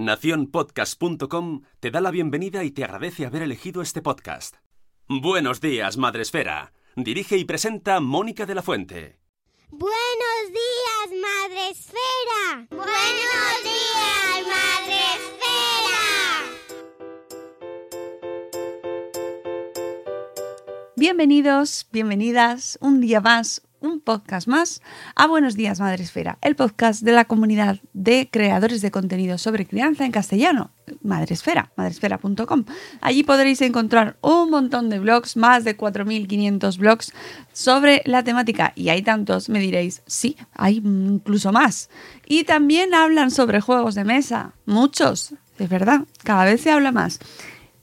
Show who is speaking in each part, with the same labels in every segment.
Speaker 1: Naciónpodcast.com te da la bienvenida y te agradece haber elegido este podcast. Buenos días, Madre Esfera. Dirige y presenta Mónica de la Fuente.
Speaker 2: Buenos días, Madre Esfera. Buenos días, Madre Esfera.
Speaker 3: Bienvenidos, bienvenidas un día más, un podcast más a Buenos Días Madre Esfera, el podcast de la comunidad de creadores de contenido sobre crianza en castellano, Madresfera, madresfera.com. Allí podréis encontrar un montón de blogs, más de 4.500 blogs sobre la temática. Y hay tantos, me diréis, sí, hay incluso más. Y también hablan sobre juegos de mesa, muchos, es verdad, cada vez se habla más.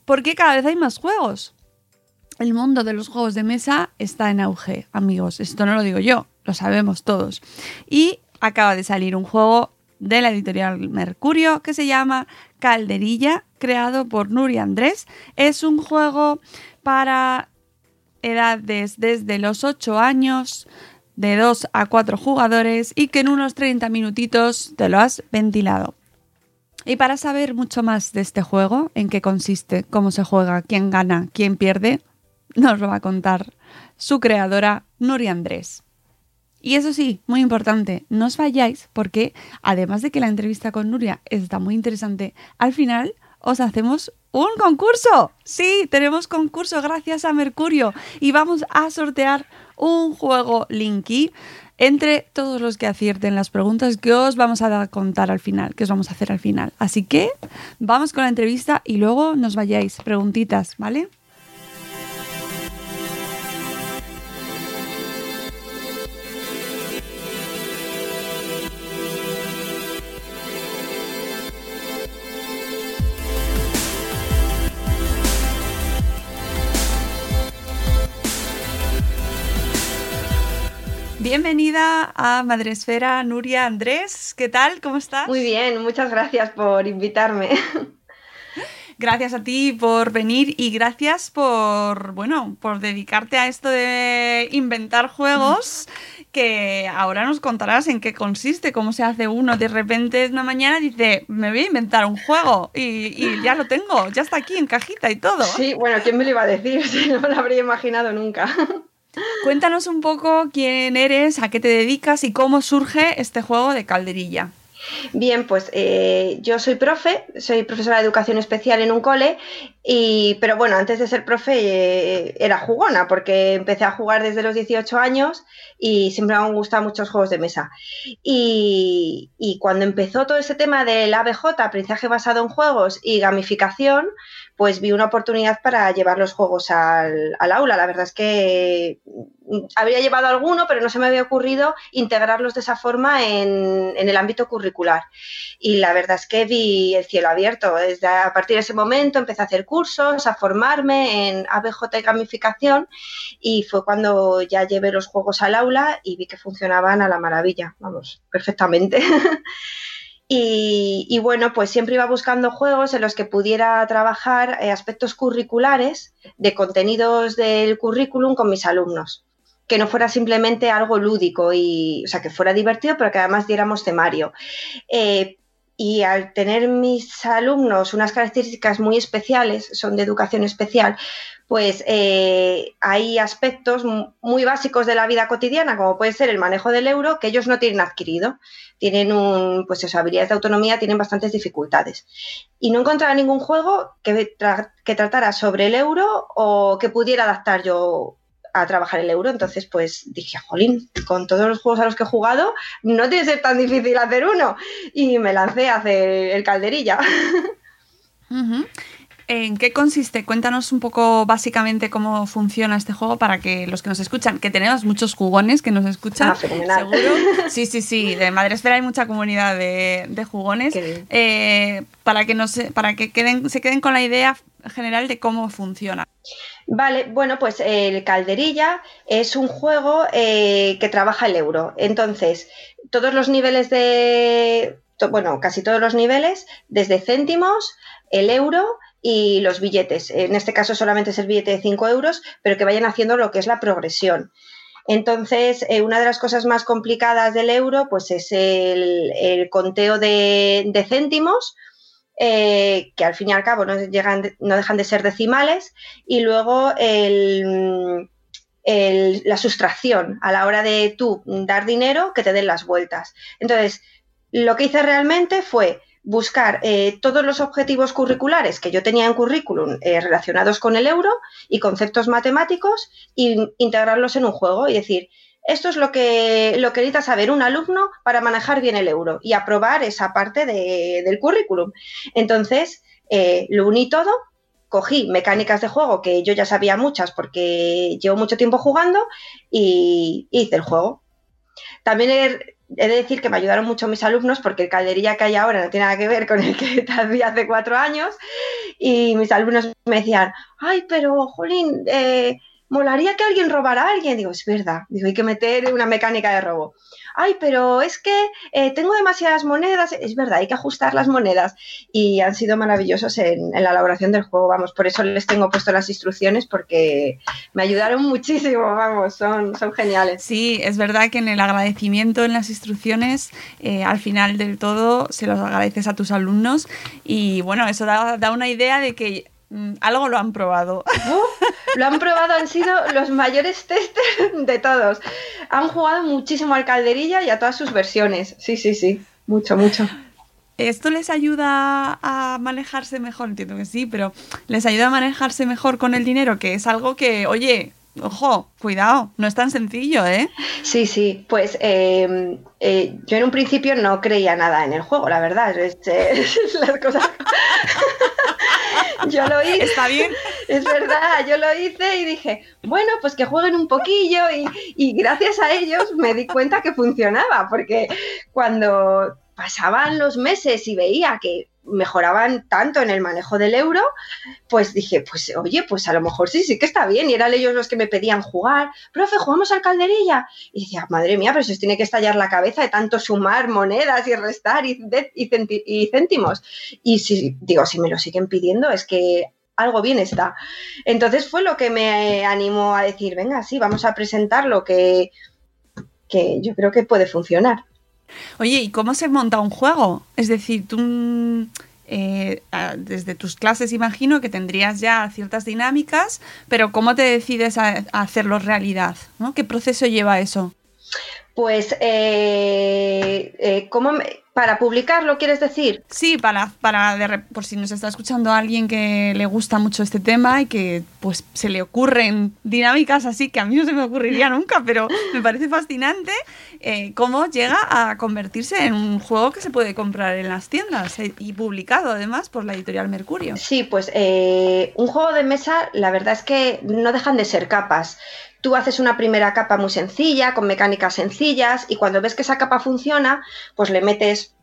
Speaker 3: Porque cada vez hay más juegos el mundo de los juegos de mesa está en auge, amigos. Esto no lo digo yo, lo sabemos todos. Y acaba de salir un juego de la editorial Mercurio que se llama Calderilla, creado por Nuri Andrés. Es un juego para edades desde los 8 años, de 2 a 4 jugadores y que en unos 30 minutitos te lo has ventilado. Y para saber mucho más de este juego, en qué consiste, cómo se juega, quién gana, quién pierde, nos lo va a contar su creadora, Nuri Andrés. Y eso sí, muy importante, no os vayáis porque además de que la entrevista con Nuria está muy interesante, al final os hacemos un concurso. Sí, tenemos concurso gracias a Mercurio y vamos a sortear un juego Linky entre todos los que acierten las preguntas que os vamos a contar al final, que os vamos a hacer al final. Así que vamos con la entrevista y luego nos vayáis. Preguntitas, ¿vale? Bienvenida a Madresfera, Nuria Andrés. ¿Qué tal? ¿Cómo estás?
Speaker 4: Muy bien, muchas gracias por invitarme.
Speaker 3: Gracias a ti por venir y gracias por, bueno, por dedicarte a esto de inventar juegos que ahora nos contarás en qué consiste, cómo se hace uno. De repente una mañana dice, me voy a inventar un juego y, y ya lo tengo, ya está aquí en cajita y todo.
Speaker 4: Sí, bueno, ¿quién me lo iba a decir? no me lo habría imaginado nunca.
Speaker 3: Cuéntanos un poco quién eres, a qué te dedicas y cómo surge este juego de calderilla.
Speaker 4: Bien, pues eh, yo soy profe, soy profesora de educación especial en un cole, y, pero bueno, antes de ser profe eh, era jugona, porque empecé a jugar desde los 18 años y siempre me han gustado muchos juegos de mesa. Y, y cuando empezó todo ese tema del ABJ, aprendizaje basado en juegos y gamificación, pues vi una oportunidad para llevar los juegos al, aula. La verdad es que había llevado alguno, pero no se me había ocurrido integrarlos de esa forma en, el ámbito curricular. Y la verdad es que vi el cielo abierto. Desde a partir de ese momento empecé a hacer cursos, a formarme en ABJ y gamificación y fue cuando ya llevé los juegos al aula y vi que funcionaban a la maravilla, vamos, perfectamente. Y, bueno, pues siempre iba buscando juegos en los que pudiera trabajar eh, aspectos curriculares de contenidos del currículum con mis alumnos. Que no fuera simplemente algo lúdico y, o sea, que fuera divertido, pero que además diéramos temario. Eh, y al tener mis alumnos unas características muy especiales, son de educación especial, pues eh, hay aspectos muy básicos de la vida cotidiana, como puede ser el manejo del euro, que ellos no tienen adquirido. Tienen un, pues eso, habilidades de autonomía, tienen bastantes dificultades. Y no encontraba ningún juego que, que tratara sobre el euro o que pudiera adaptar yo a trabajar el euro. Entonces, pues dije, jolín, con todos los juegos a los que he jugado, no tiene que ser tan difícil hacer uno. Y me lancé a hacer el calderilla.
Speaker 3: ¿En qué consiste? Cuéntanos un poco básicamente cómo funciona este juego para que los que nos escuchan, que tenemos muchos jugones que nos escuchan,
Speaker 4: ah, seguro.
Speaker 3: Sí, sí, sí, de Madresfera hay mucha comunidad de, jugones. Eh, para que, nos, para que queden, se queden con la idea general de cómo funciona.
Speaker 4: Vale, bueno, pues el Calderilla es un juego eh, que trabaja el euro. Entonces, todos los niveles de, bueno, casi todos los niveles, desde céntimos, el euro y los billetes. En este caso solamente es el billete de 5 euros, pero que vayan haciendo lo que es la progresión. Entonces, eh, una de las cosas más complicadas del euro, pues es el, conteo de, céntimos, eh, que al fin y al cabo no, llegan, no dejan de ser decimales, y luego la sustracción a la hora de tú dar dinero que te den las vueltas. Entonces, lo que hice realmente fue buscar eh, todos los objetivos curriculares que yo tenía en currículum eh, relacionados con el euro y conceptos matemáticos e integrarlos en un juego y decir, esto es lo que, lo que necesita saber un alumno para manejar bien el euro y aprobar esa parte del currículum. Entonces, eh, lo uní todo, cogí mecánicas de juego que yo ya sabía muchas porque llevo mucho tiempo jugando y hice el juego. También he, de decir que me ayudaron mucho mis alumnos porque el calderilla que hay ahora no tiene nada que ver con el que había hace cuatro años. Y mis alumnos me decían, ay, pero Jolín, eh, molaría que alguien robara a alguien. Digo, es verdad, digo, hay que meter una mecánica de robo ay, pero es que eh, tengo demasiadas monedas, es verdad, hay que ajustar las monedas. Y han sido maravillosos en, la elaboración del juego, vamos, por eso les tengo puesto las instrucciones porque me ayudaron muchísimo, vamos, son, son geniales.
Speaker 3: Sí, es verdad que en el agradecimiento en las instrucciones, eh, al final del todo, se los agradeces a tus alumnos. Y bueno, eso da, da una idea de que Mm, algo lo han probado.
Speaker 4: lo han probado, han sido los mayores testers de todos. Han jugado muchísimo al calderilla y a todas sus versiones. Sí, sí, sí. Mucho, mucho.
Speaker 3: ¿Esto les ayuda a manejarse mejor? Entiendo que sí, pero ¿les ayuda a manejarse mejor con el dinero? Que es algo que, oye, ojo, cuidado, no es tan sencillo, ¿eh?
Speaker 4: Sí, sí, pues em, eh, yo en un principio no creía nada en el juego, la verdad. Es, las cosas... yo lo hice.
Speaker 3: Está bien.
Speaker 4: Es verdad, yo lo hice y dije, bueno, pues que jueguen un poquillo y, gracias a ellos me di cuenta que funcionaba, porque cuando pasaban los meses y veía que mejoraban tanto en el manejo del euro, pues dije, pues oye, pues a lo mejor sí, sí que está bien. Y eran ellos los que me pedían jugar. Profe, ¿jugamos al calderilla? Y decía, madre mía, pero se os tiene que estallar la cabeza de tanto sumar monedas y restar y, y céntimos. Y si, digo, si me lo siguen pidiendo, es que algo bien está. Entonces fue lo que me animó a decir, venga, sí, vamos a presentar lo que, que yo creo que puede funcionar.
Speaker 3: Oye, ¿y cómo se monta un juego? Es decir, tú eh, desde tus clases imagino que tendrías ya ciertas dinámicas, pero ¿cómo te decides a, hacerlo realidad? ¿Qué proceso lleva eso?
Speaker 4: Pues, eh, eh ¿cómo me ¿Para publicarlo, quieres decir?
Speaker 3: Sí, para, para por si nos está escuchando alguien que le gusta mucho este tema y que pues se le ocurren dinámicas así que a mí no se me ocurriría nunca, pero me parece fascinante eh, cómo llega a convertirse en un juego que se puede comprar en las tiendas eh, y publicado además por la editorial Mercurio.
Speaker 4: Sí, pues eh, un juego de mesa, la verdad es que no dejan de ser capas. Tú haces una primera capa muy sencilla, con mecánicas sencillas, y cuando ves que esa capa funciona, pues le metes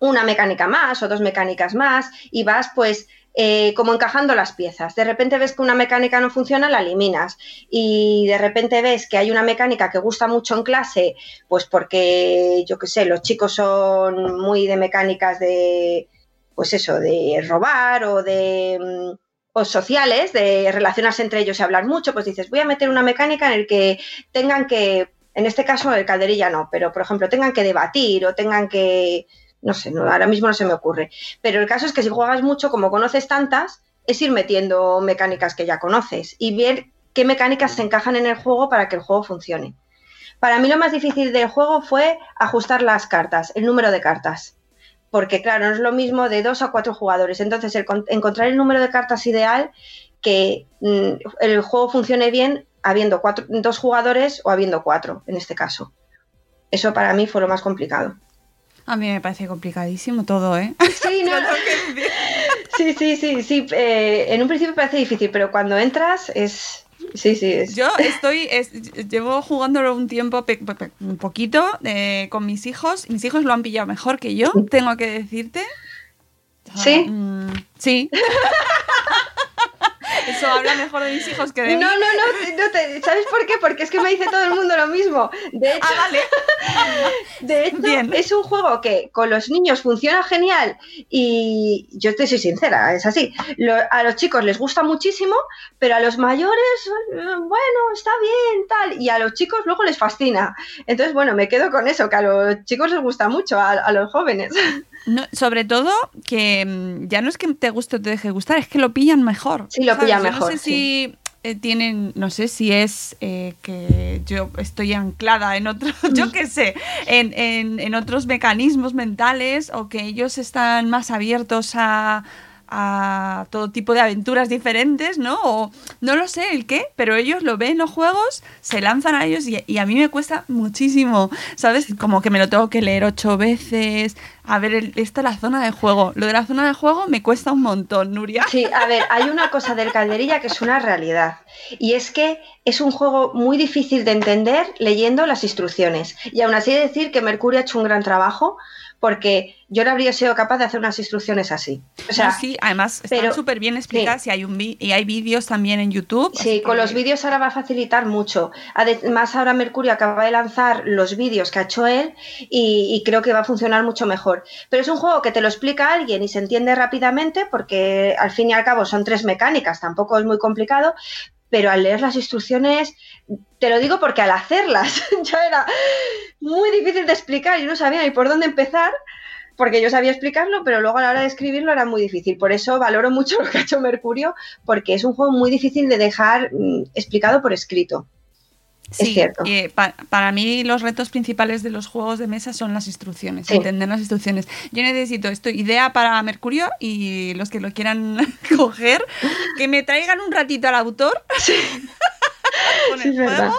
Speaker 4: una mecánica más o dos mecánicas más y vas pues eh, como encajando las piezas. De repente ves que una mecánica no funciona, la eliminas. Y de repente ves que hay una mecánica que gusta mucho en clase, pues porque, yo qué sé, los chicos son muy de mecánicas de, pues eso, de robar o de mm, o sociales, de relacionarse entre ellos y hablar mucho, pues dices, voy a meter una mecánica en el que tengan que, en este caso el calderilla no, pero por ejemplo, tengan que debatir o tengan que, No sé, ahora mismo no se me ocurre. Pero el caso es que si juegas mucho, como conoces tantas, es ir metiendo mecánicas que ya conoces y ver qué mecánicas se encajan en el juego para que el juego funcione. Para mí lo más difícil del juego fue ajustar las cartas, el número de cartas. Porque claro, no es lo mismo de dos a cuatro jugadores. Entonces, encontrar el número de cartas ideal que mm, el juego funcione bien habiendo cuatro, dos jugadores o habiendo cuatro, en este caso. Eso para mí fue lo más complicado.
Speaker 3: A mí me parece complicadísimo todo, ¿eh?
Speaker 4: Sí, no, sí, sí, sí, sí. Eh, en un principio parece difícil, pero cuando entras es, Sí, sí. Es.
Speaker 3: Yo estoy, llevo jugándolo un tiempo, un poquito, eh, con mis hijos. Mis hijos lo han pillado mejor que yo, tengo que decirte.
Speaker 4: Sí.
Speaker 3: Mm, sí. Eso habla mejor de mis hijos que de
Speaker 4: no,
Speaker 3: mí.
Speaker 4: No, no, no. ¿Sabes por qué? Porque es que me dice todo el mundo lo mismo. De hecho,
Speaker 3: ah, vale.
Speaker 4: de hecho es un juego que con los niños funciona genial y yo te soy sincera, es así. a los chicos les gusta muchísimo, pero a los mayores, bueno, está bien, tal. Y a los chicos luego les fascina. Entonces, bueno, me quedo con eso, que a los chicos les gusta mucho, a los jóvenes.
Speaker 3: sobre todo que mm, ya no es que te guste o te deje gustar, es que lo pillan mejor.
Speaker 4: Sí, lo pillan mejor.
Speaker 3: No sé si eh, tienen, no sé si es eh, que yo estoy anclada en otro, yo qué sé, en, en otros mecanismos mentales o que ellos están más abiertos a a todo tipo de aventuras diferentes, ¿no? O no lo sé el qué, pero ellos lo ven los juegos, se lanzan a ellos y, a mí me cuesta muchísimo, ¿sabes? Como que me lo tengo que leer ocho veces. A ver, esta es la zona de juego. Lo de la zona de juego me cuesta un montón, Nuria.
Speaker 4: Sí, a ver, hay una cosa del calderilla que es una realidad. Y es que es un juego muy difícil de entender leyendo las instrucciones. Y aún así decir que Mercurio ha hecho un gran trabajo porque yo no habría sido capaz de hacer unas instrucciones así. O sea,
Speaker 3: sí, además están súper bien explicadas y hay, un y hay vídeos también en YouTube.
Speaker 4: Sí, con los vídeos ahora va a facilitar mucho. Además, ahora Mercurio acaba de lanzar los vídeos que ha hecho él y, creo que va a funcionar mucho mejor. Pero es un juego que te lo explica alguien y se entiende rápidamente porque al fin y al cabo son tres mecánicas, tampoco es muy complicado, pero al leer las instrucciones, te lo digo porque al hacerlas ya era muy difícil de explicar y no sabía ni por dónde empezar, porque yo sabía explicarlo, pero luego a la hora de escribirlo era muy difícil. Por eso valoro mucho lo que ha hecho Mercurio, porque es un juego muy difícil de dejar mm, explicado por escrito.
Speaker 3: Sí. Eh, para mí los retos principales de los juegos de mesa son las instrucciones, entender las instrucciones. Yo necesito esto, idea para Mercurio y los que lo quieran coger, que me traigan un ratito al autor con el juego,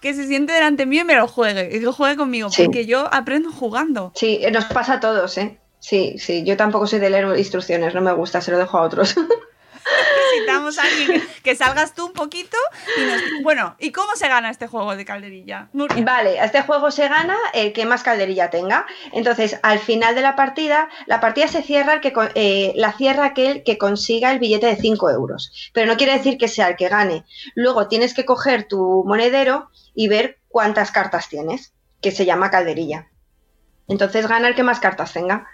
Speaker 3: que se siente delante mío y me lo juegue, y que juegue conmigo, porque yo aprendo jugando.
Speaker 4: Sí, nos pasa a todos, ¿eh? Sí, sí, yo tampoco soy de leer instrucciones, no me gusta, se lo dejo a otros.
Speaker 3: Necesitamos a alguien que, salgas tú un poquito y Bueno, ¿y cómo se gana este juego de calderilla?
Speaker 4: Vale, este juego se gana el que más calderilla tenga. Entonces, al final de la partida, la partida se cierra que eh, la cierra aquel que consiga el billete de 5 euros. Pero no quiere decir que sea el que gane. Luego tienes que coger tu monedero y ver cuántas cartas tienes, que se llama calderilla. Entonces gana el que más cartas tenga.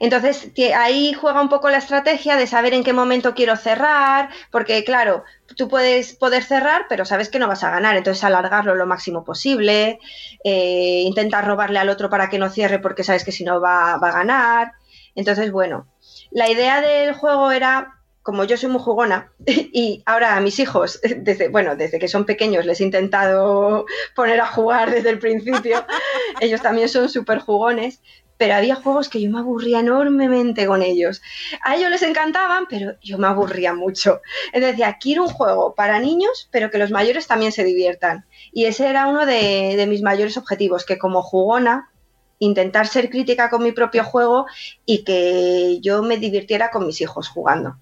Speaker 4: Entonces, ahí juega un poco la estrategia de saber en qué momento quiero cerrar, porque claro, tú puedes poder cerrar, pero sabes que no vas a ganar, entonces alargarlo lo máximo posible, eh, intentar robarle al otro para que no cierre porque sabes que si no va, va a ganar. Entonces, bueno, la idea del juego era como yo soy muy jugona y ahora a mis hijos, desde, bueno, desde que son pequeños les he intentado poner a jugar desde el principio, ellos también son súper jugones, pero había juegos que yo me aburría enormemente con ellos. A ellos les encantaban, pero yo me aburría mucho. Entonces decía, quiero un juego para niños, pero que los mayores también se diviertan. Y ese era uno de, de mis mayores objetivos, que como jugona intentar ser crítica con mi propio juego y que yo me divirtiera con mis hijos jugando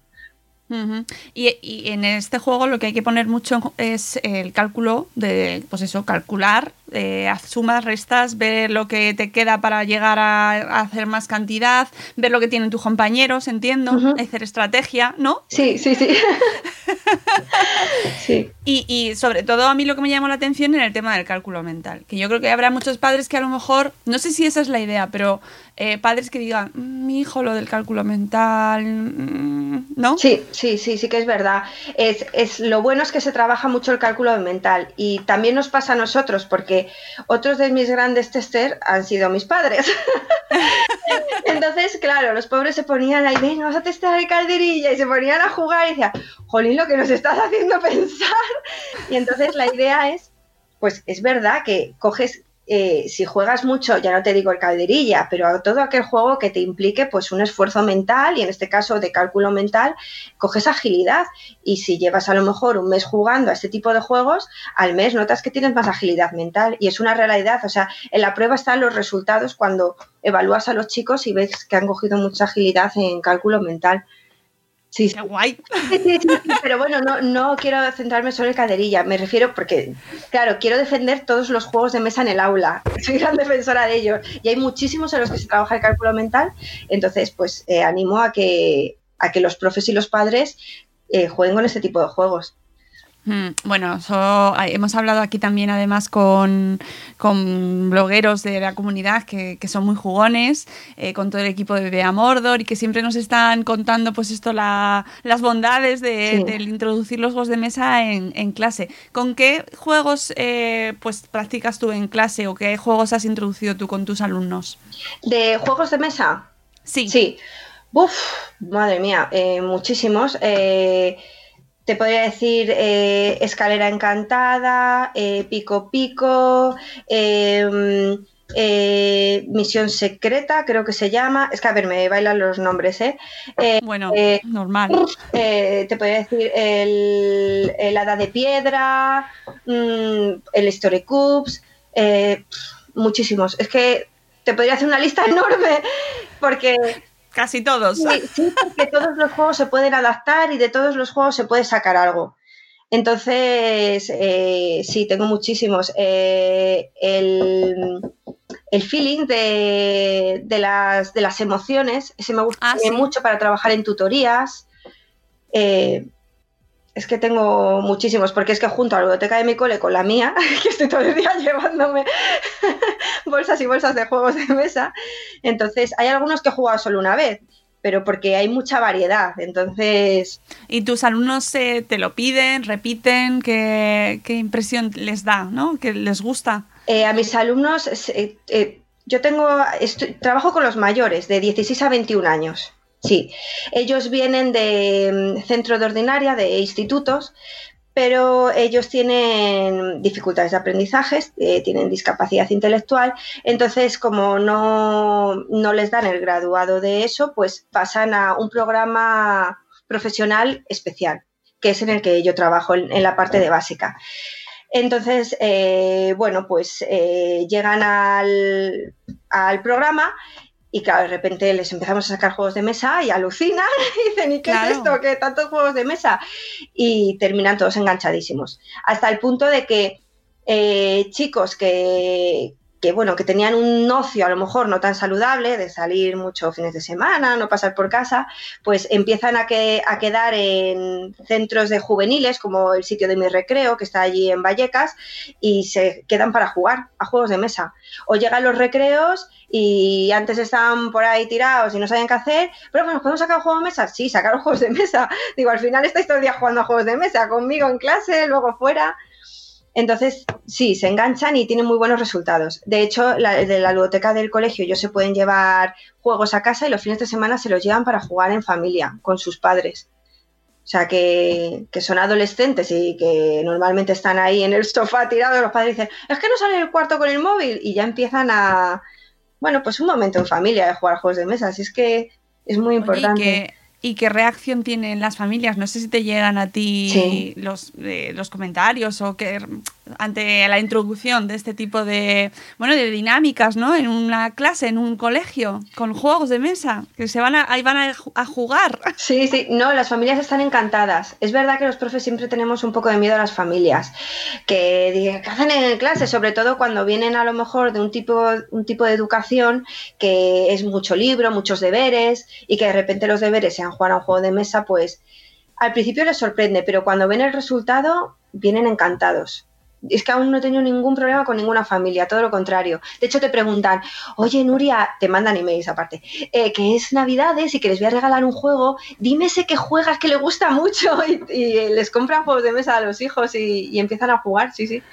Speaker 3: y, en este juego lo que hay que poner mucho es el cálculo de, pues eso, calcular, eh, sumas, restas, ver lo que te queda para llegar a, hacer más cantidad, ver lo que tienen tus compañeros, entiendo, hacer estrategia, ¿no?
Speaker 4: Sí, sí, sí.
Speaker 3: sí. Y, y, sobre todo a mí lo que me llamó la atención en el tema del cálculo mental, que yo creo que habrá muchos padres que a lo mejor, no sé si esa es la idea, pero eh, padres que digan, mm, mi hijo lo del cálculo mental, mm", ¿no?
Speaker 4: Sí, sí, sí, sí que es verdad. Es, es, lo bueno es que se trabaja mucho el cálculo mental y también nos pasa a nosotros porque otros de mis grandes tester han sido mis padres. Entonces, claro, los pobres se ponían ahí, ven, vamos a testar el calderilla y se ponían a jugar y decían, jolín, que nos estás haciendo pensar. Y entonces la idea es, pues es verdad que coges eh, si juegas mucho, ya no te digo el calderilla, pero todo aquel juego que te implique pues un esfuerzo mental y en este caso de cálculo mental, coges agilidad y si llevas a lo mejor un mes jugando a este tipo de juegos, al mes notas que tienes más agilidad mental y es una realidad, o sea, en la prueba están los resultados cuando evalúas a los chicos y ves que han cogido mucha agilidad en cálculo mental.
Speaker 3: Sí, Qué guay.
Speaker 4: pero bueno, no, no quiero centrarme solo en caderilla, me refiero porque, claro, quiero defender todos los juegos de mesa en el aula, soy gran defensora de ellos y hay muchísimos en los que se trabaja el cálculo mental, entonces pues eh, animo a que, a que los profes y los padres eh, jueguen con este tipo de juegos.
Speaker 3: Mm, bueno, hemos hablado aquí también además con, blogueros de la comunidad que, son muy jugones, eh, con todo el equipo de Bea Mordor y que siempre nos están contando pues esto, las bondades de, introducir los juegos de mesa en, clase. ¿Con qué juegos eh, pues practicas tú en clase o qué juegos has introducido tú con tus alumnos?
Speaker 4: ¿De juegos de mesa?
Speaker 3: Sí.
Speaker 4: Sí. Uf, madre mía, eh, muchísimos. Eh, te podría decir eh, Escalera Encantada, eh, Pico Pico, em, eh, Misión Secreta, creo que se llama. Es que a ver, me bailan los nombres, ¿eh?
Speaker 3: bueno, normal.
Speaker 4: te podría decir el, el Hada de Piedra, mm, el Story Cubes, muchísimos. Es que te podría hacer una lista enorme porque
Speaker 3: Casi todos.
Speaker 4: Sí, porque todos los juegos se pueden adaptar y de todos los juegos se puede sacar algo. Entonces, eh, sí, tengo muchísimos. Eh, el, feeling de, las, de las emociones, ese me gusta ah, mucho para trabajar en tutorías. Eh, es que tengo muchísimos, porque es que junto a la biblioteca de mi cole con la mía, que estoy todo el día llevándome bolsas y bolsas de juegos de mesa, entonces hay algunos que he jugado solo una vez, pero porque hay mucha variedad, entonces...
Speaker 3: ¿Y tus alumnos te lo piden, repiten? ¿Qué, impresión les da, no? ¿Que les gusta?
Speaker 4: Eh, a mis alumnos, eh, eh, yo tengo, trabajo con los mayores, de 16 a 21 años. Sí, ellos vienen de mm, centro de ordinaria, de institutos, pero ellos tienen dificultades de aprendizaje, eh, tienen discapacidad intelectual, entonces como no, no, les dan el graduado de eso, pues pasan a un programa profesional especial, que es en el que yo trabajo, en, la parte de básica. Entonces, eh, bueno, pues eh, llegan al, al programa y claro, de repente les empezamos a sacar juegos de mesa y alucinan y dicen, ¿y qué es esto? ¿Qué tantos juegos de mesa? Y terminan todos enganchadísimos. Hasta el punto de que eh, chicos que, que bueno, que tenían un ocio a lo mejor no tan saludable, de salir muchos fines de semana, no pasar por casa, pues empiezan a, que, a quedar en centros de juveniles, como el sitio de mi recreo, que está allí en Vallecas, y se quedan para jugar a juegos de mesa. O llegan los recreos y antes estaban por ahí tirados y no sabían qué hacer, pero ¿nos podemos sacar un juego de mesa? Sí, sacar juegos de mesa. Digo, al final estáis todo el día jugando a juegos de mesa, conmigo en clase, luego fuera. Entonces, sí, se enganchan y tienen muy buenos resultados. De hecho, la, de la biblioteca del colegio ellos se pueden llevar juegos a casa y los fines de semana se los llevan para jugar en familia, con sus padres. O sea, que, son adolescentes y que normalmente están ahí en el sofá tirados, los padres dicen, es que no salen del cuarto con el móvil y ya empiezan a, bueno, pues un momento en familia de jugar juegos de mesa. Así es que es muy importante.
Speaker 3: ¿Y qué reacción tienen las familias? No sé si te llegan a ti los, eh, los comentarios o que ante la introducción de este tipo de bueno de dinámicas, ¿no? En una clase, en un colegio, con juegos de mesa, que se van a, ahí van a, jugar.
Speaker 4: Sí, sí, no, las familias están encantadas. Es verdad que los profes siempre tenemos un poco de miedo a las familias, que ¿qué hacen en clase? Sobre todo cuando vienen a lo mejor de un tipo, un tipo de educación que es mucho libro, muchos deberes, y que de repente los deberes sean jugar a un juego de mesa, pues al principio les sorprende, pero cuando ven el resultado vienen encantados es que aún no he tenido ningún problema con ninguna familia, todo lo contrario. De hecho, te preguntan, oye, Nuria, te mandan emails aparte, eh, que es Navidades y que les voy a regalar un juego, dime ese que juegas que le gusta mucho y, les compran juegos de mesa a los hijos y, y empiezan a jugar, sí, sí.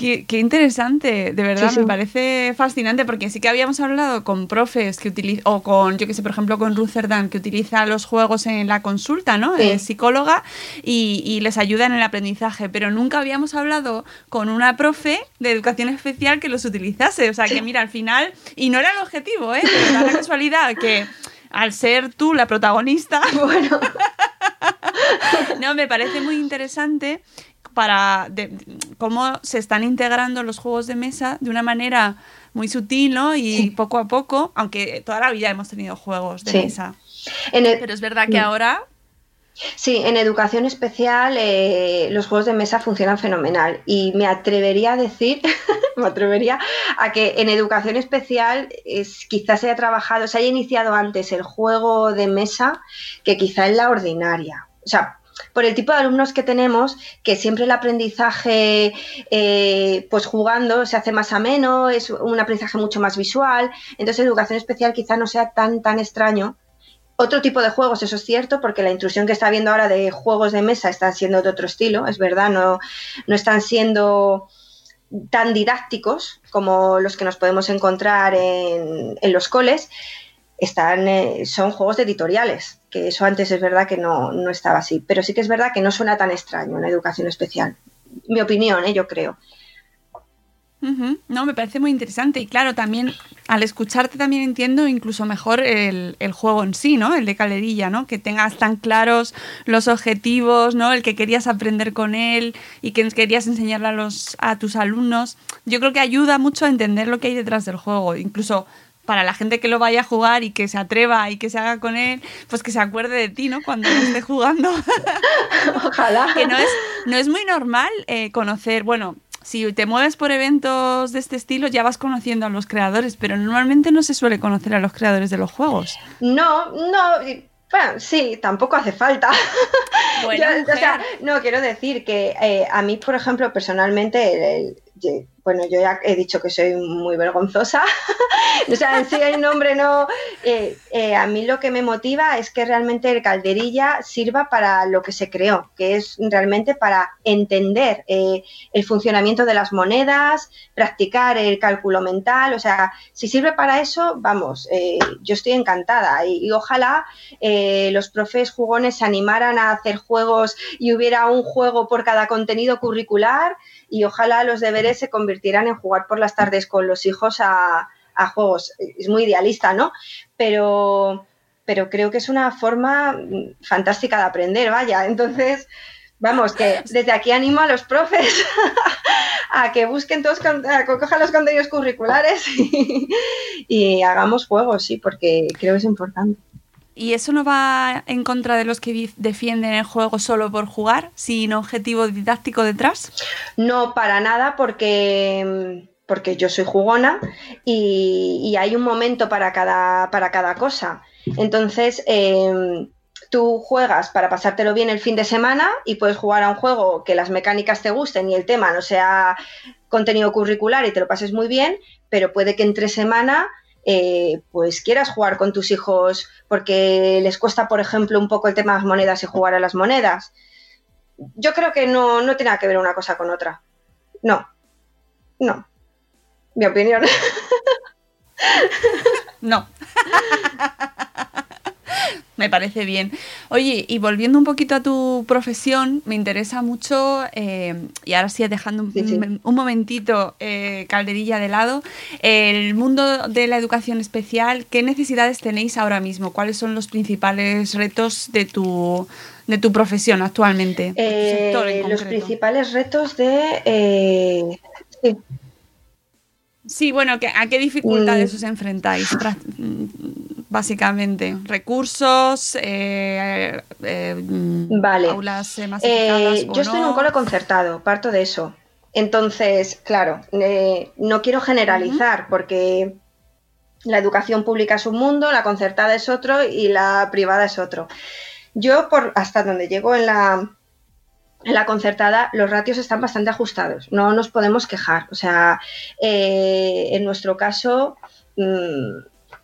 Speaker 3: Qué, interesante, de verdad, me parece fascinante porque sí que habíamos hablado con profes que utilizan, o con, yo que sé, por ejemplo, con Rutherdam, que utiliza los juegos en la consulta, ¿no? Es psicóloga y, les ayuda en el aprendizaje, pero nunca habíamos hablado con una profe de educación especial que los utilizase. O sea, que mira, al final, y no era el objetivo, ¿eh? Pero da la casualidad que al ser tú la protagonista, bueno. no, me parece muy interesante para cómo se están integrando los juegos de mesa de una manera muy sutil ¿no? y poco a poco, aunque toda la vida hemos tenido juegos de mesa. Pero es verdad que ahora...
Speaker 4: Sí, en educación especial eh, los juegos de mesa funcionan fenomenal y me atrevería a decir, me atrevería a que en educación especial es, quizás se haya trabajado, se haya iniciado antes el juego de mesa que quizá en la ordinaria. O sea, por el tipo de alumnos que tenemos, que siempre el aprendizaje, eh, pues jugando, se hace más ameno, es un aprendizaje mucho más visual. Entonces, educación especial quizá no sea tan, tan extraño. Otro tipo de juegos, eso es cierto, porque la intrusión que está habiendo ahora de juegos de mesa están siendo de otro estilo, es verdad, no, no están siendo tan didácticos como los que nos podemos encontrar en, en los coles, están, eh, son juegos editoriales, que eso antes es verdad que no, no, estaba así, pero sí que es verdad que no suena tan extraño en educación especial. Mi opinión, ¿eh? yo creo.
Speaker 3: No, me parece muy interesante y claro, también al escucharte también entiendo incluso mejor el, el, juego en sí, ¿no? El de Calerilla, ¿no? Que tengas tan claros los objetivos, ¿no? El que querías aprender con él y que querías enseñarle a, los, a tus alumnos. Yo creo que ayuda mucho a entender lo que hay detrás del juego. Incluso para la gente que lo vaya a jugar y que se atreva y que se haga con él, pues que se acuerde de ti, ¿no? Cuando esté jugando.
Speaker 4: Ojalá.
Speaker 3: que no es, no es muy normal eh, conocer, bueno, si te mueves por eventos de este estilo ya vas conociendo a los creadores, pero normalmente no se suele conocer a los creadores de los juegos.
Speaker 4: No, no, bueno, sí, tampoco hace falta. Bueno, o sea, no, quiero decir que eh, a mí, por ejemplo, personalmente, bueno, yo ya he dicho que soy muy vergonzosa, o sea, en sí el nombre no, eh, eh, a mí lo que me motiva es que realmente el calderilla sirva para lo que se creó, que es realmente para entender eh, el funcionamiento de las monedas, practicar el cálculo mental, o sea, si sirve para eso, vamos, yo estoy encantada. Y, y ojalá los profes jugones se animaran a hacer juegos y hubiera un juego por cada contenido curricular y ojalá los deberes se convirtieran en jugar por las tardes con los hijos a, juegos. Es muy idealista, ¿no? Pero, pero creo que es una forma fantástica de aprender, vaya. Entonces, vamos, que desde aquí animo a los profes a que busquen todos, a que cojan los contenidos curriculares y, y hagamos juegos, sí, porque creo que es importante.
Speaker 3: ¿Y eso no va en contra de los que defienden el juego solo por jugar, sin objetivo didáctico detrás?
Speaker 4: No, para nada, porque, porque yo soy jugona y, hay un momento para cada, para cada cosa. Entonces, em, tú juegas para pasártelo bien el fin de semana y puedes jugar a un juego que las mecánicas te gusten y el tema no sea contenido curricular y te lo pases muy bien, pero puede que entre semana eh, pues quieras jugar con tus hijos porque les cuesta, por ejemplo, un poco el tema de las monedas y jugar a las monedas. Yo creo que no, no tiene nada que ver una cosa con otra. No, no. Mi opinión.
Speaker 3: no. Me parece bien. Oye, y volviendo un poquito a tu profesión, me interesa mucho, eh, y ahora sí dejando un, momentito eh, Calderilla de lado, el mundo de la educación especial, ¿qué necesidades tenéis ahora mismo? ¿Cuáles son los principales retos de tu, de tu profesión actualmente?
Speaker 4: Eh, los principales retos de...
Speaker 3: Sí. Bueno, ¿a qué dificultades mm. os enfrentáis? básicamente. Recursos, eh, eh,
Speaker 4: vale. aulas eh, Yo estoy en un cole concertado, parto de eso. Entonces, claro, no quiero generalizar porque la educación pública es un mundo, la concertada es otro y la privada es otro. Yo, por hasta donde llego en la, en la concertada, los ratios están bastante ajustados, no nos podemos quejar. O sea, en nuestro caso, mm,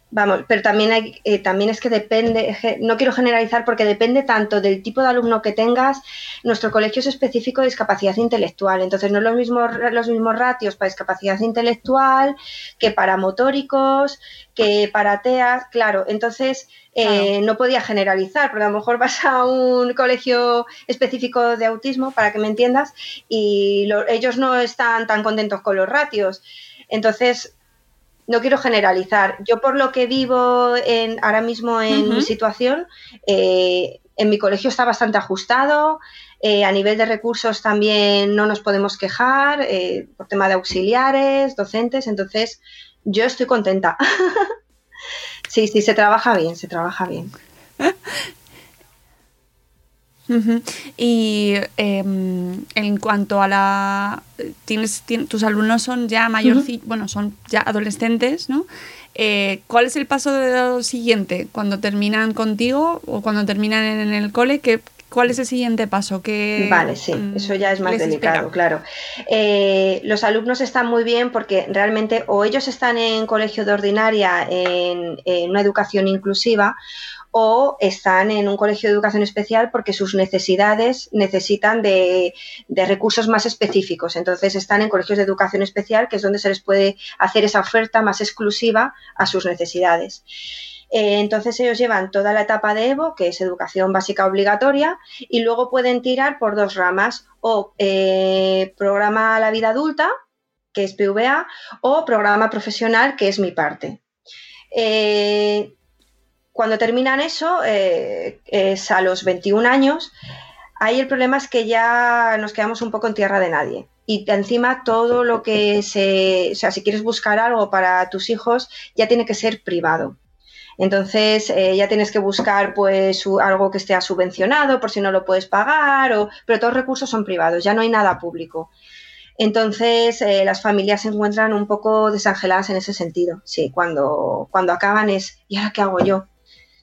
Speaker 4: Vamos, pero también, hay, eh, también es que depende, no quiero generalizar porque depende tanto del tipo de alumno que tengas. Nuestro colegio es específico de discapacidad intelectual, entonces no es lo mismo, los mismos ratios para discapacidad intelectual que para motóricos, que para TEAS, claro. Entonces eh, no podía generalizar, porque a lo mejor vas a un colegio específico de autismo, para que me entiendas, y ellos no están tan contentos con los ratios. Entonces, no quiero generalizar. Yo por lo que vivo en, ahora mismo en mi situación, eh, en mi colegio está bastante ajustado. Eh, a nivel de recursos también no nos podemos quejar eh, por tema de auxiliares, docentes. Entonces, yo estoy contenta. sí, sí, se trabaja bien, se trabaja bien.
Speaker 3: Y em, en cuanto a la... Tienes, tus alumnos son ya mayores, bueno, son ya adolescentes, ¿no? Eh, ¿Cuál es el paso siguiente cuando terminan contigo o cuando terminan en, el cole? ¿qué, ¿Cuál es el siguiente paso? que
Speaker 4: vale, sí, mm, eso ya es más delicado, claro. Eh, los alumnos están muy bien porque realmente o ellos están en colegio de ordinaria en una educación inclusiva o están en un colegio de educación especial porque sus necesidades necesitan de, recursos más específicos. Entonces están en colegios de educación especial, que es donde se les puede hacer esa oferta más exclusiva a sus necesidades. Eh, entonces ellos llevan toda la etapa de EVO, que es educación básica obligatoria, y luego pueden tirar por dos ramas, o eh, programa la vida adulta, que es PVA, o programa profesional, que es mi parte. Eh, cuando terminan eso, eh, es a los 21 años, ahí el problema es que ya nos quedamos un poco en tierra de nadie. Y encima todo lo que se... O sea, si quieres buscar algo para tus hijos, ya tiene que ser privado. Entonces eh, ya tienes que buscar pues algo que esté subvencionado por si no lo puedes pagar, o, pero todos los recursos son privados, ya no hay nada público. Entonces eh, las familias se encuentran un poco desangeladas en ese sentido. Sí, cuando, cuando acaban es, ¿y ahora qué hago yo?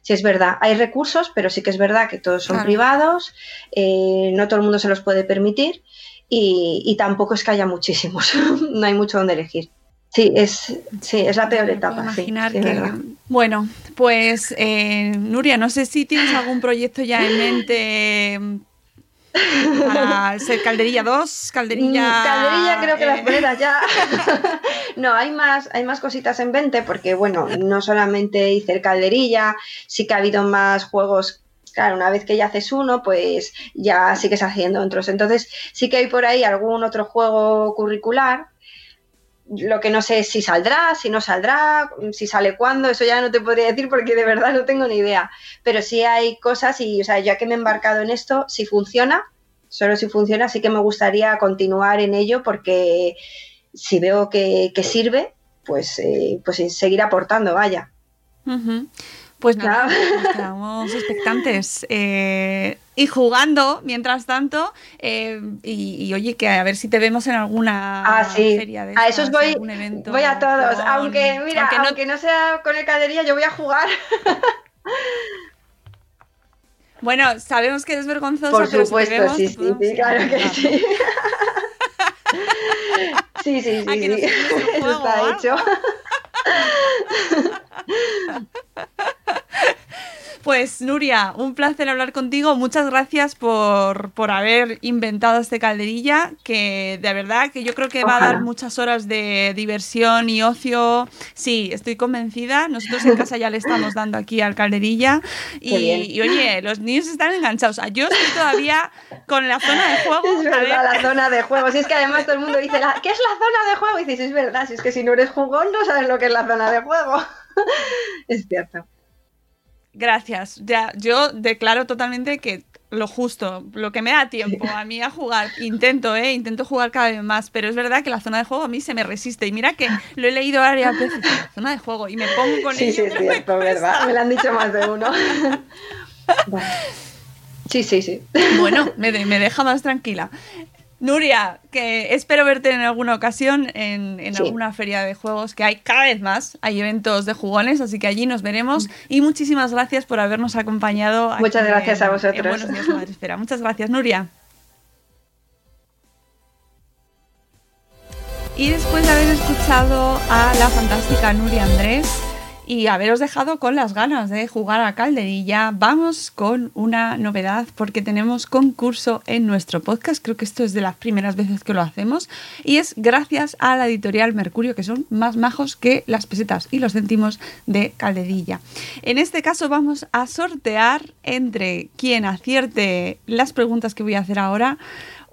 Speaker 4: Si es verdad, hay recursos, pero sí que es verdad que todos son privados, eh, no todo el mundo se los puede permitir y, tampoco es que haya muchísimos, no hay mucho donde elegir. Sí, es, sí, es la peor etapa. Imaginar que...
Speaker 3: Bueno, pues eh, Nuria, no sé si tienes algún proyecto ya en mente para ser Calderilla 2, Calderilla...
Speaker 4: Mm, calderilla creo que las eh. primeras ya. no, hay más, hay más cositas en mente porque, bueno, no solamente hice el Calderilla, sí que ha habido más juegos claro, una vez que ya haces uno, pues ya sigues haciendo otros. Entonces, sí que hay por ahí algún otro juego curricular. Lo que no sé es si saldrá, si no saldrá, si sale cuándo, eso ya no te podría decir porque de verdad no tengo ni idea. Pero sí hay cosas y, o sea, ya que me he embarcado en esto, si funciona, solo si funciona, sí que me gustaría continuar en ello porque si veo que, sirve, pues, eh, pues seguir aportando, vaya.
Speaker 3: Pues nada, estamos expectantes. Eh, y jugando mientras tanto. Eh, y, oye, que a ver si te vemos en alguna
Speaker 4: ah, feria de A esos voy, voy a todos. aunque, mira, aunque no... sea con el cadería, yo voy a jugar.
Speaker 3: Bueno, sabemos que es vergonzoso.
Speaker 4: Por supuesto, sí, sí, sí, claro que sí. sí, sí, sí, sí. Eso está hecho.
Speaker 3: Pues Nuria, un placer hablar contigo. Muchas gracias por, haber inventado este calderilla, que de verdad que yo creo que va a dar muchas horas de diversión y ocio. Sí, estoy convencida. Nosotros en casa ya le estamos dando aquí al calderilla. Y, oye, los niños están enganchados. Yo estoy todavía con la zona de juego.
Speaker 4: Es verdad, la zona de juego. Si es que además todo el mundo dice, ¿qué es la zona de juego? Y dices, es verdad, si es que si no eres jugón no sabes lo que es la zona de juego. es cierto.
Speaker 3: Gracias. Ya, yo declaro totalmente que lo justo, lo que me da tiempo a mí a jugar. Intento, ¿eh? Intento jugar cada vez más, pero es verdad que la zona de juego a mí se me resiste. Y mira que lo he leído varias veces, la zona de juego, y me pongo con
Speaker 4: sí,
Speaker 3: ello.
Speaker 4: Sí, sí, es verdad. Me lo han dicho más de uno. Sí, sí, sí.
Speaker 3: Bueno, me, me deja más tranquila. Nuria, que espero verte en alguna ocasión en, alguna feria de juegos, que hay cada vez más, hay eventos de jugones, así que allí nos veremos. Y muchísimas gracias por habernos acompañado.
Speaker 4: Muchas gracias a vosotros.
Speaker 3: buenos días, Madre Espera. Muchas gracias, Nuria. Y después de haber escuchado a la fantástica Nuria Andrés, y haberos dejado con las ganas de jugar a Calderilla. Vamos con una novedad porque tenemos concurso en nuestro podcast. Creo que esto es de las primeras veces que lo hacemos y es gracias a la editorial Mercurio, que son más majos que las pesetas y los céntimos de Calderilla. En este caso vamos a sortear entre quien acierte las preguntas que voy a hacer ahora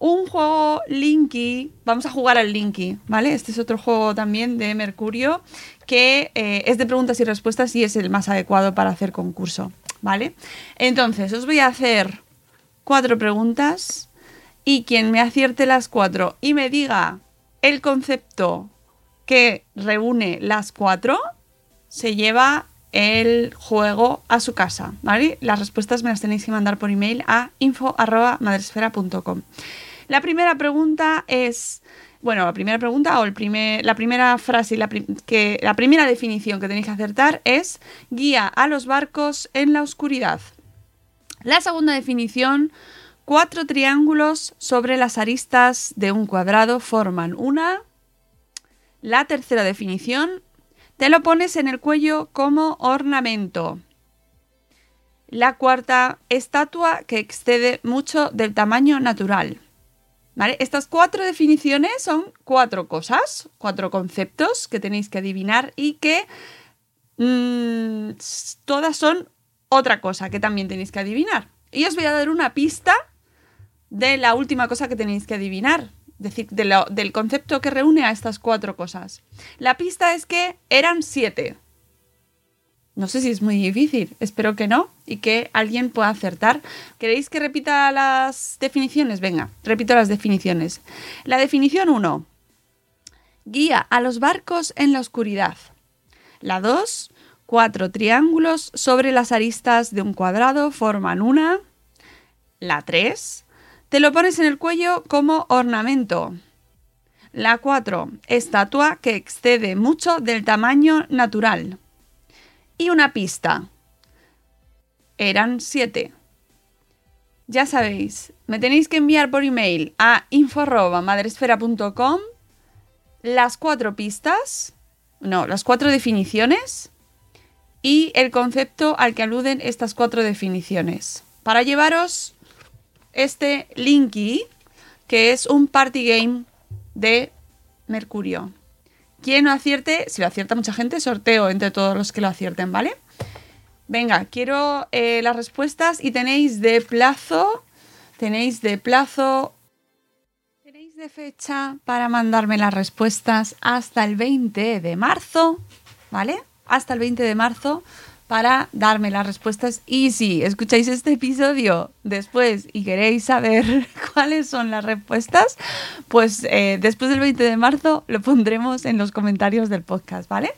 Speaker 3: un juego Linky, vamos a jugar al Linky, ¿vale? Este es otro juego también de Mercurio que eh, es de preguntas y respuestas y es el más adecuado para hacer concurso, ¿vale? Entonces, os voy a hacer cuatro preguntas y quien me acierte las cuatro y me diga el concepto que reúne las cuatro, se lleva el juego a su casa, ¿vale? Las respuestas me las tenéis que mandar por email a info.madresfera.com. La primera pregunta es, bueno, la primera pregunta o el primer, la primera frase, la, que, la primera definición que tenéis que acertar es guía a los barcos en la oscuridad. La segunda definición, cuatro triángulos sobre las aristas de un cuadrado forman una. La tercera definición, te lo pones en el cuello como ornamento. La cuarta, estatua que excede mucho del tamaño natural. Estas cuatro definiciones son cuatro cosas, cuatro conceptos que tenéis que adivinar y que mm, todas son otra cosa que también tenéis que adivinar. Y os voy a dar una pista de la última cosa que tenéis que adivinar, decir, del concepto que reúne a estas cuatro cosas. La pista es que eran siete. No sé si es muy difícil, espero que no y que alguien pueda acertar. ¿Queréis que repita las definiciones? Venga, repito las definiciones. La definición 1. Guía a los barcos en la oscuridad. La 2. Cuatro triángulos sobre las aristas de un cuadrado forman una. La 3. Te lo pones en el cuello como ornamento. La 4. Estatua que excede mucho del tamaño natural y una pista. Eran siete. Ya sabéis, me tenéis que enviar por email a info.madresfera.com las cuatro pistas, no, las cuatro definiciones y el concepto al que aluden estas cuatro definiciones. Para llevaros este Linky, que es un party game de Mercurio. Quien no acierte, si lo acierta mucha gente, sorteo entre todos los que lo acierten, ¿vale? Venga, quiero eh, las respuestas y tenéis de plazo, tenéis de plazo, tenéis de fecha para mandarme las respuestas hasta el 20 de marzo, ¿vale? Hasta el 20 de marzo para darme las respuestas. Y si escucháis este episodio después y queréis saber cuáles son las respuestas, pues eh, después del 20 de marzo lo pondremos en los comentarios del podcast, ¿vale?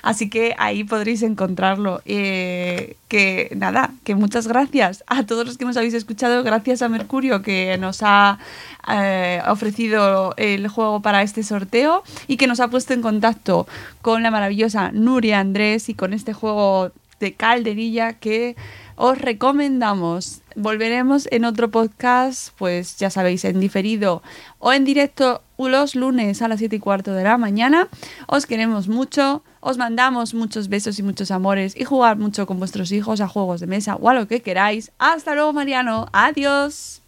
Speaker 3: Así que ahí podréis encontrarlo. Eh, que nada, que muchas gracias a todos los que nos habéis escuchado, gracias a Mercurio que nos ha eh, ofrecido el juego para este sorteo y que nos ha puesto en contacto con la maravillosa Nuria Andrés y con este juego de calderilla que os recomendamos. Volveremos en otro podcast, pues ya sabéis, en diferido o en directo los lunes a las 7 y cuarto de la mañana. Os queremos mucho, os mandamos muchos besos y muchos amores y jugar mucho con vuestros hijos a juegos de mesa o a lo que queráis. Hasta luego, Mariano. Adiós.